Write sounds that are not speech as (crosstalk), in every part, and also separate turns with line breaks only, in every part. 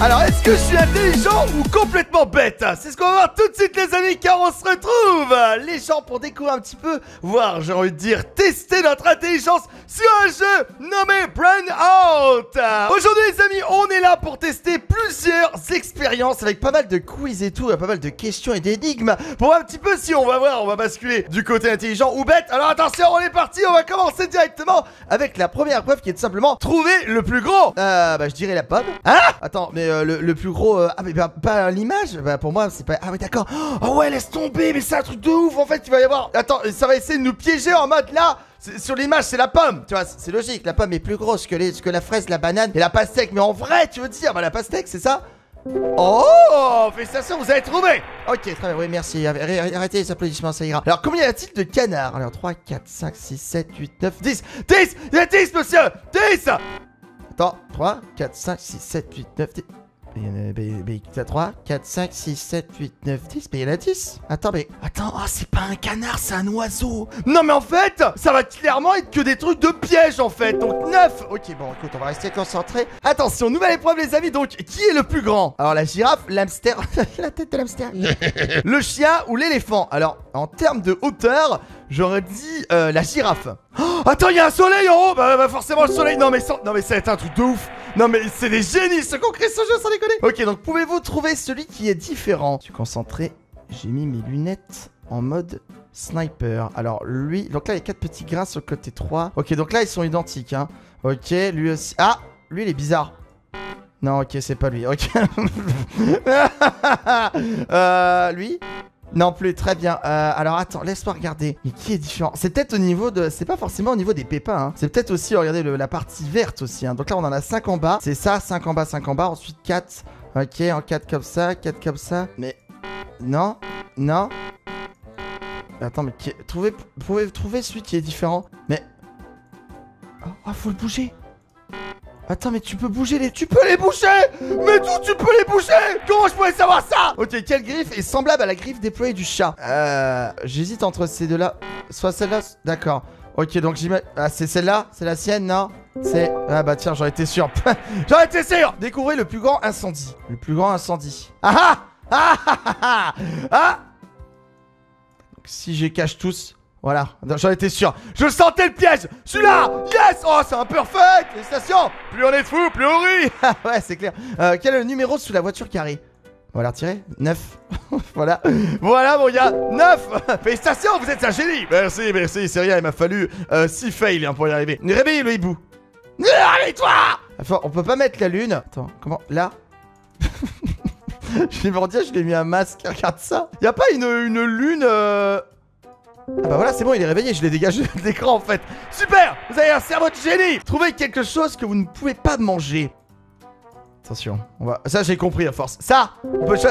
Alors, est-ce que je suis intelligent ou complètement bête hein C'est ce qu'on va voir tout de suite, les amis, car on se retrouve, hein les gens, pour découvrir un petit peu, voire, j'ai envie de dire, tester notre intelligence sur un jeu nommé Brain Out Aujourd'hui, les amis, on est là pour tester avec pas mal de quiz et tout, euh, pas mal de questions et d'énigmes. Pour un petit peu si on va voir, on va basculer du côté intelligent ou bête. Alors attention, on est parti, on va commencer directement avec la première preuve qui est simplement trouver le plus gros. Euh, bah je dirais la pomme. Hein Attends, mais euh, le, plus gros... ah mais bah, pas l'image Bah pour moi c'est pas... Ah mais d'accord. Oh ouais, laisse tomber, mais c'est un truc de ouf en fait tu vas y avoir... Attends, ça va essayer de nous piéger en mode là sur l'image, c'est la pomme, tu vois, c'est logique, la pomme est plus grosse que, les, que la fraise, la banane et la pastèque, mais en vrai, tu veux dire, bah la pastèque, c'est ça Oh Félicitations, vous avez trouvé Ok, très bien, oui, merci. Arrêtez les applaudissements, ça ira. Alors, combien y a-t-il de canards Alors, 3, 4, 5, 6, 7, 8, 9, 10 10 Il y a 10, monsieur 10 Attends, 3, 4, 5, 6, 7, 8, 9, 10... Mais il y en 3, 4, 5, 6, 7, 8, 9, 10. Mais il y en a 10. Attends, mais. Attends, oh, c'est pas un canard, c'est un oiseau. Non, mais en fait, ça va clairement être que des trucs de piège en fait. Donc 9. Ok, bon, écoute, on va rester concentré. Attention, nouvelle épreuve, les amis. Donc, qui est le plus grand Alors, la girafe, l'hamster. (laughs) la tête de l'hamster. (laughs) le chien ou l'éléphant Alors, en termes de hauteur, j'aurais dit euh, la girafe. Oh, attends, il y a un soleil en haut. Bah, bah forcément, le soleil. non, mais ça va être un truc de ouf. Non mais c'est des génies ce qu'on crée ce jeu sans déconner Ok donc pouvez-vous trouver celui qui est différent Je suis concentré, j'ai mis mes lunettes en mode sniper. Alors lui, donc là il y a 4 petits grains sur le côté 3. Ok donc là ils sont identiques hein. Ok lui aussi, ah lui il est bizarre. Non ok c'est pas lui, ok. (laughs) Euh, lui non plus, très bien. Euh, alors attends, laisse-moi regarder. Mais qui est différent C'est peut-être au niveau de. C'est pas forcément au niveau des pépins. Hein. C'est peut-être aussi, regardez, la partie verte aussi. Hein. Donc là, on en a 5 en bas. C'est ça, 5 en bas, 5 en bas. Ensuite, 4. Ok, en 4 comme ça, 4 comme ça. Mais. Non Non Attends, mais qui trouvez, pouvez trouver celui qui est différent. Mais. oh, oh faut le bouger Attends, mais tu peux bouger les... Tu peux les boucher Mais d'où tu peux les boucher Comment je pouvais savoir ça Ok, quelle griffe est semblable à la griffe déployée du chat Euh... J'hésite entre ces deux-là. Soit celle-là... D'accord. Ok, donc j'imagine... Ah, c'est celle-là C'est la sienne, non C'est... Ah bah tiens, j'en étais sûr. (laughs) j'en étais sûr Découvrez le plus grand incendie. Le plus grand incendie. Ah ah Ah ah Ah, ah, ah, si j'ai cache tous... Voilà, j'en étais sûr. Je sentais le piège Celui-là Yes Oh, c'est un perfect Félicitations Plus on est fou, plus on rit (laughs) ah Ouais, c'est clair. Euh, quel est le numéro sous la voiture carré On va la retirer 9. (laughs) voilà. Voilà, mon gars 9 (laughs) Félicitations, vous êtes un génie Merci, merci, c'est rien, il m'a fallu euh, six fails hein, pour y arriver. réveille le hibou Réveille-toi Enfin, on peut pas mettre la lune. Attends, comment Là Je l'ai mordi, je l'ai mis un masque, regarde ça a pas une, lune... Euh, ah bah voilà, c'est bon, il est réveillé, je l'ai dégagé de l'écran en fait. Super Vous avez un cerveau de génie Trouvez quelque chose que vous ne pouvez pas manger. Attention, on va... Ça, j'ai compris à force. Ça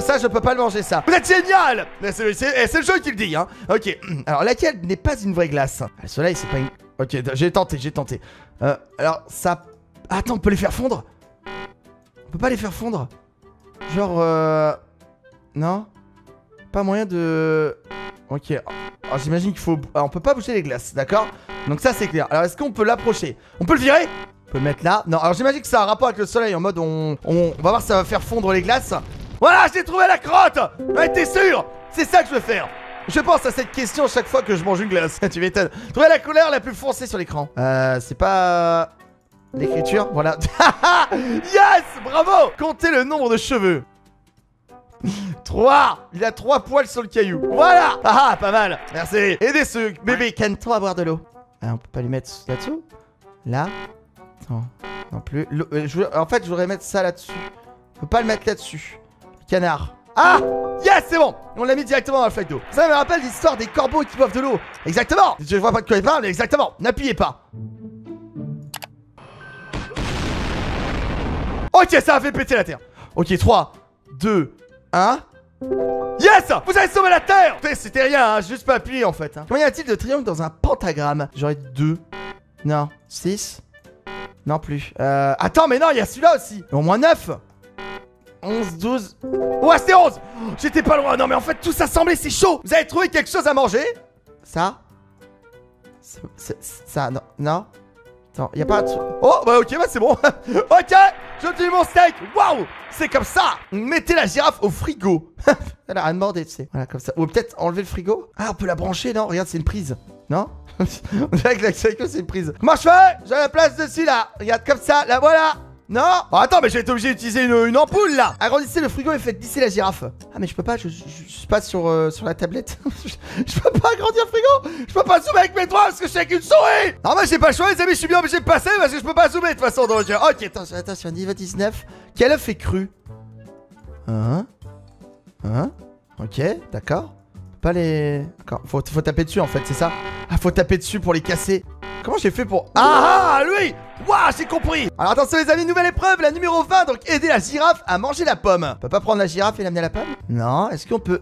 Ça, je peux pas le manger, ça. Vous êtes génial eh, eh, C'est le jeu qui le dit, hein. Ok, (clears throat) alors laquelle n'est pas une vraie glace ah, Le soleil, c'est pas une... Ok, j'ai tenté, j'ai tenté. Euh, alors, ça... Attends, on peut les faire fondre On peut pas les faire fondre Genre, euh... Non Pas moyen de... Ok, alors j'imagine qu'il faut... Alors, ah, on peut pas bouger les glaces, d'accord Donc ça c'est clair. Alors est-ce qu'on peut l'approcher On peut le virer On peut le mettre là. Non, alors j'imagine que ça a un rapport avec le soleil en mode on... on... va voir si ça va faire fondre les glaces. Voilà, j'ai trouvé la crotte t'es sûr C'est ça que je veux faire je pense à cette question chaque fois que je mange une glace. (laughs) tu m'étonnes. Trouver la couleur la plus foncée sur l'écran. Euh, c'est pas... L'écriture, voilà. (laughs) yes Bravo Comptez le nombre de cheveux. 3 Il a 3 poils sur le caillou. Voilà Ah, ah pas mal Merci Aidez-ce, Bébé, canne-toi à boire de l'eau ah, On peut pas lui mettre là dessus Là Non, non plus. Euh, en fait, je voudrais mettre ça là-dessus. On peut pas le mettre là-dessus. Canard. Ah Yes, c'est bon On l'a mis directement dans le flaque d'eau. Ça me rappelle l'histoire des corbeaux qui boivent de l'eau. Exactement Je vois pas de quoi il parle, mais exactement. N'appuyez pas. Ok, ça a fait péter la terre. Ok, 3, 2, 1. Yes Vous avez sauvé la Terre C'était rien, hein, juste pas appuyé en fait. Hein. Combien y a-t-il de triangles dans un pentagramme J'aurais deux. Non. 6 Non plus. Euh... Attends, mais non, il y a celui-là aussi. Au moins 9 11, 12... Ouais, c'était 11 J'étais pas loin Non mais en fait, tout ça semblait, c'est chaud Vous avez trouvé quelque chose à manger Ça ça, non, non Attends, y a pas. Oh, bah ok, bah c'est bon. (laughs) ok, je dis mon steak. Waouh, c'est comme ça. Mettez la girafe au frigo. (laughs) Elle a rien demandé, tu sais. Voilà, comme ça. Ou peut-être enlever le frigo. Ah, on peut la brancher, non Regarde, c'est une prise. Non (laughs) On dirait que c'est une prise. Marche je J'ai la place dessus là. Regarde, comme ça, là, voilà. Non bah, Attends, mais j'ai été obligé d'utiliser une, ampoule là Agrandissez le frigo et faites glisser la girafe. Ah, mais je peux pas, je, suis pas sur, euh, sur la tablette. (laughs) je, peux pas agrandir le frigo Je peux pas zoomer avec mes doigts parce que je suis avec une souris Non, mais j'ai pas le choix, les amis, je suis bien obligé de passer parce que je peux pas zoomer de toute façon. Donc, euh, ok, attention, attention, niveau 19. Quel œuf est cru Hein Hein Ok, d'accord. Pas les. faut, faut taper dessus en fait, c'est ça Ah, faut taper dessus pour les casser. Comment j'ai fait pour... Ah, ah, lui Waouh, j'ai compris Alors attention les amis, nouvelle épreuve, la numéro 20, donc aider la girafe à manger la pomme. On peut pas prendre la girafe et l'amener à la pomme Non, est-ce qu'on peut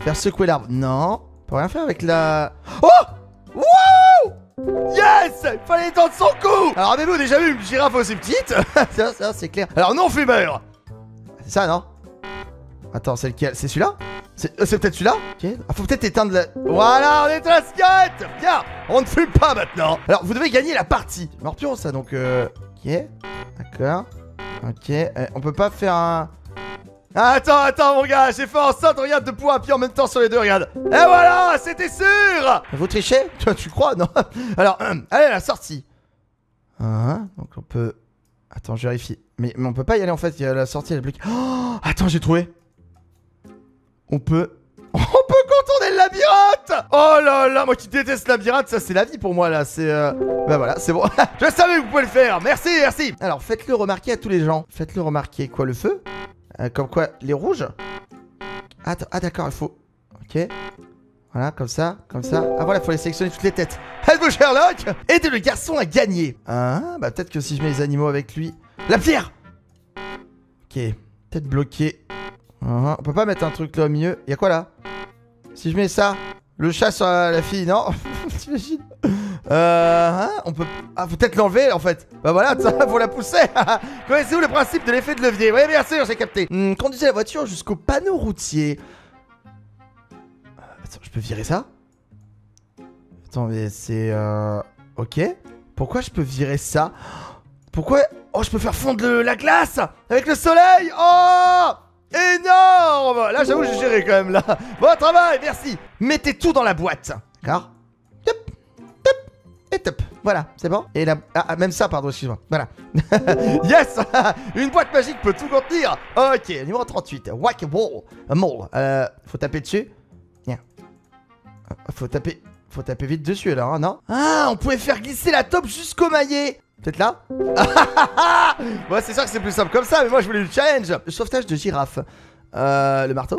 faire secouer l'arbre Non, on peut rien faire avec la... Oh Wow Yes Fallait étendre son cou Alors avez-vous déjà vu une girafe aussi petite (laughs) Ça, ça, c'est clair. Alors non fumeur C'est ça, non Attends, c'est lequel C'est celui-là euh, c'est peut-être celui-là ah, Faut peut-être éteindre la... Voilà, on est la cigarette Viens, On ne fume pas maintenant Alors, vous devez gagner la partie Morpion, ça, donc... Euh... Ok, d'accord. Ok, euh, on peut pas faire un... Ah, attends, attends, mon gars, j'ai fait enceinte, regarde, de points puis en même temps sur les deux, regarde. Et voilà, c'était sûr Vous trichez tu, tu crois, non (laughs) Alors, hum, allez, la sortie. Ah, donc on peut... Attends, je vérifie. Mais, on peut pas y aller, en fait, il y a la sortie, elle est oh, attends, j'ai trouvé on peut... (laughs) On peut contourner le labyrinthe Oh là là, moi qui déteste le labyrinthe, ça c'est la vie pour moi là, c'est... Euh... Bah voilà, c'est bon. (laughs) Je savais que vous pouvez le faire, merci, merci Alors faites-le remarquer à tous les gens. Faites-le remarquer quoi, le feu euh, Comme quoi, les rouges Attends, ah d'accord, il faut... Ok. Voilà, comme ça, comme ça. Ah voilà, il faut les sélectionner toutes les têtes. bouge, (laughs) Sherlock Aidez le garçon à gagner Ah, bah peut-être que si je mets les animaux avec lui... La pierre Ok, peut-être bloqué Uh-huh. On peut pas mettre un truc là au milieu. Y'a quoi là Si je mets ça, le chat sur la, fille, non (laughs) T'imagines euh, hein, on peut... Ah, faut peut-être l'enlever en fait. Bah voilà, ça, (laughs) faut la pousser. Connaissez-vous (laughs) le principe de l'effet de levier Oui, bien sûr, j'ai capté. Hmm, conduisez la voiture jusqu'au panneau routier. Euh, attends, je peux virer ça Attends, mais c'est... Euh, ok. Pourquoi je peux virer ça Pourquoi... Oh, je peux faire fondre la glace avec le soleil Oh énorme Là, j'avoue, j'ai géré quand même, là. Bon travail, merci Mettez tout dans la boîte, d'accord Top, top et top. Voilà, c'est bon Et la... ah, ah même ça, pardon, excuse-moi. Voilà. (laughs) yes (laughs) Une boîte magique peut tout contenir Ok, numéro 38. wack a wall Mole. Euh, faut taper dessus. Tiens. Euh, faut taper... Faut taper vite dessus là, hein, non Ah, on pouvait faire glisser la top jusqu'au maillet Peut-être là (laughs) Bon, c'est sûr que c'est plus simple comme ça, mais moi je voulais le challenge Le sauvetage de girafe. Euh, le marteau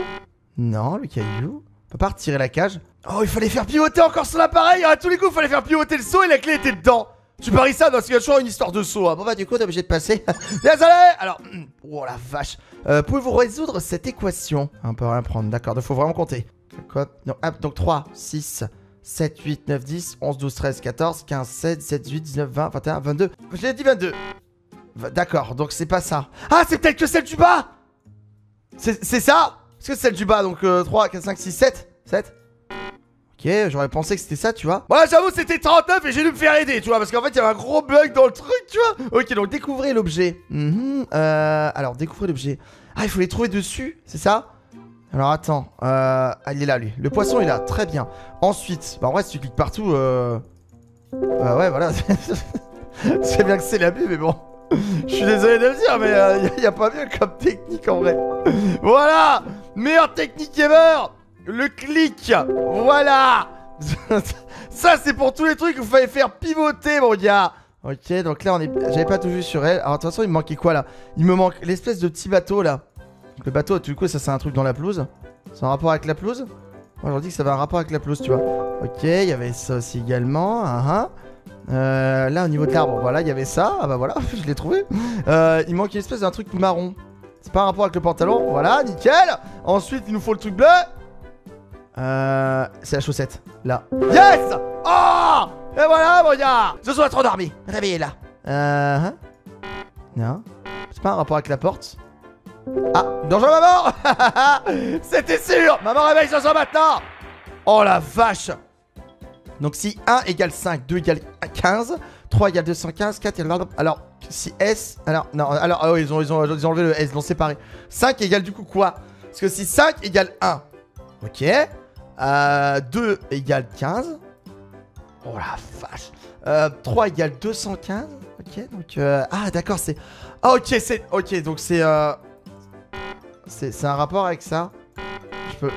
Non, le caillou. On peut pas retirer la cage. Oh, il fallait faire pivoter encore son appareil À tous les coups, il fallait faire pivoter le saut et la clé était dedans tu paries ça Parce qu'il y une histoire de saut. Hein. Bon bah du coup t'es obligé de passer. Désolé (laughs) Alors, hmm. oh la vache. Euh, Pouvez-vous résoudre cette équation On peut rien prendre, d'accord, donc faut vraiment compter. Quoi non, donc 3, 6, 7, 8, 9, 10, 11, 12, 13, 14, 15, 16, 17, 18, 19, 20, 21, 22. Je l'ai dit 22 D'accord, donc c'est pas ça. Ah, c'est peut-être que celle du bas C'est ça Est-ce que c'est celle du bas Donc 3, 4, 5, 6, 7 7 Ok, j'aurais pensé que c'était ça, tu vois. ouais j'avoue, c'était 39 et j'ai dû me faire aider, tu vois, parce qu'en fait, il y avait un gros bug dans le truc, tu vois. Ok, donc découvrez l'objet. Mhm, euh, alors, découvrez l'objet. Ah, il faut les trouver dessus, c'est ça alors attends, euh, il est là lui. Le poisson est là, très bien. Ensuite, bah en vrai si tu cliques partout, euh, bah ouais voilà. (laughs) c'est bien que c'est la mais bon. Je suis désolé de le dire, mais il euh, n'y a, pas mieux comme technique en vrai. voilà, meilleure technique ever, le clic. Voilà. (laughs) Ça c'est pour tous les trucs où il fallait faire pivoter mon gars. Ok, donc là on est, j'avais pas tout vu sur elle. Alors façon, il me manquait quoi là Il me manque l'espèce de petit bateau là. Le bateau, du coup, ça c'est un truc dans la pelouse. C'est un rapport avec la pelouse Moi j'en dis que ça va un rapport avec la pelouse, tu vois. Ok, il y avait ça aussi également. Hein, hein. Euh, là, au niveau de l'arbre, voilà, il y avait ça. Ah bah voilà, (laughs) je l'ai trouvé. Euh, il manque une espèce d'un truc marron. C'est pas un rapport avec le pantalon. Voilà, nickel. Ensuite, il nous faut le truc bleu. Euh, c'est la chaussette. Là. Yes Oh Et voilà, mon gars Je suis trop dormi. Réveillez-la. Euh... Hein non. C'est pas un rapport avec la porte. Ah, danger maman (laughs) C'était sûr Maman réveille soir maintenant Oh la vache Donc si 1 égale 5, 2 égale 15, 3 égale 215, 4 égale... Alors, si S... Alors, non, alors, ah ils ont, ils, ont, enlevé le S, ils l'ont séparé. 5 égale du coup quoi Parce que si 5 égale 1, ok. 2 euh, égale 15. Oh la vache 3 euh, égale 215. Ok, donc... Euh, ah d'accord, c'est... Ah ok, c'est... Ok, donc c'est... C'est un rapport avec ça Je peux...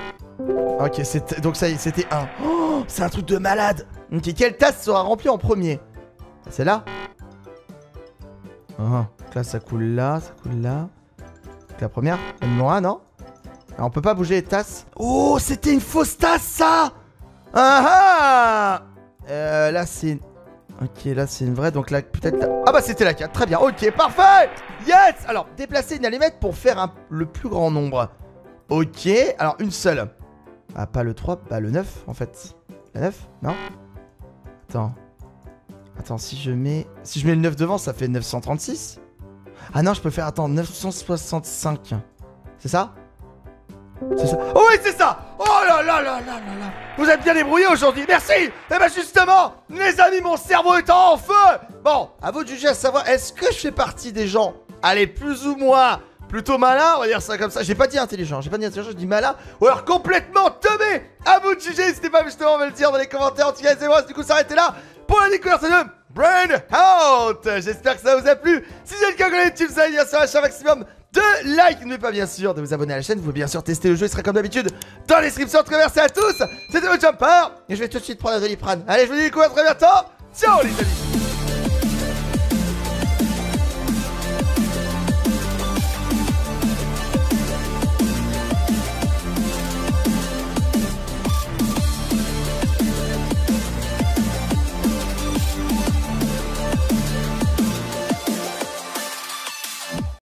Ok, donc ça y est, c'était un. Oh, c'est un truc de malade Ok, quelle tasse sera remplie en premier ah, C'est là oh, Là, ça coule là, ça coule là. La première La hein, non On peut pas bouger les tasses. Oh, c'était une fausse tasse, ça Ah ah euh, Là, c'est... Ok, là c'est une vraie, donc là peut-être... Ah bah c'était la 4, très bien, ok, parfait Yes Alors, déplacer une allumette pour faire le plus grand nombre. Ok, alors une seule. Ah, pas le 3, bah le 9 en fait. La 9 Non Attends. Attends, si je mets... Si je mets le 9 devant, ça fait 936 Ah non, je peux faire, attends, 965. C'est ça c'est oh, Oui, c'est ça Oh là là là là là là Vous êtes bien débrouillés aujourd'hui, merci Et eh bah ben, justement, les amis, mon cerveau est en feu Bon, à vous de juger à savoir, est-ce que je fais partie des gens, allez, plus ou moins, plutôt malin, on va dire ça comme ça. J'ai pas dit intelligent, j'ai pas dit intelligent, je dis malin. Ou alors complètement tombé. À vous de juger, n'hésitez pas justement à me le dire dans les commentaires. En tout cas, c'est moi, du coup, s'arrêter là pour la découverte de Brain Out J'espère que ça vous a plu. Si c'est le cas connaît, tu me bien chaîne un maximum de like. ne pas bien sûr de vous abonner à la chaîne. Vous pouvez bien sûr tester le jeu. Il sera comme d'habitude dans les description. Très merci à tous. C'était votre jumper. Et je vais tout de suite prendre la doliprane. Allez, je vous dis du coup à très bientôt. Ciao les amis.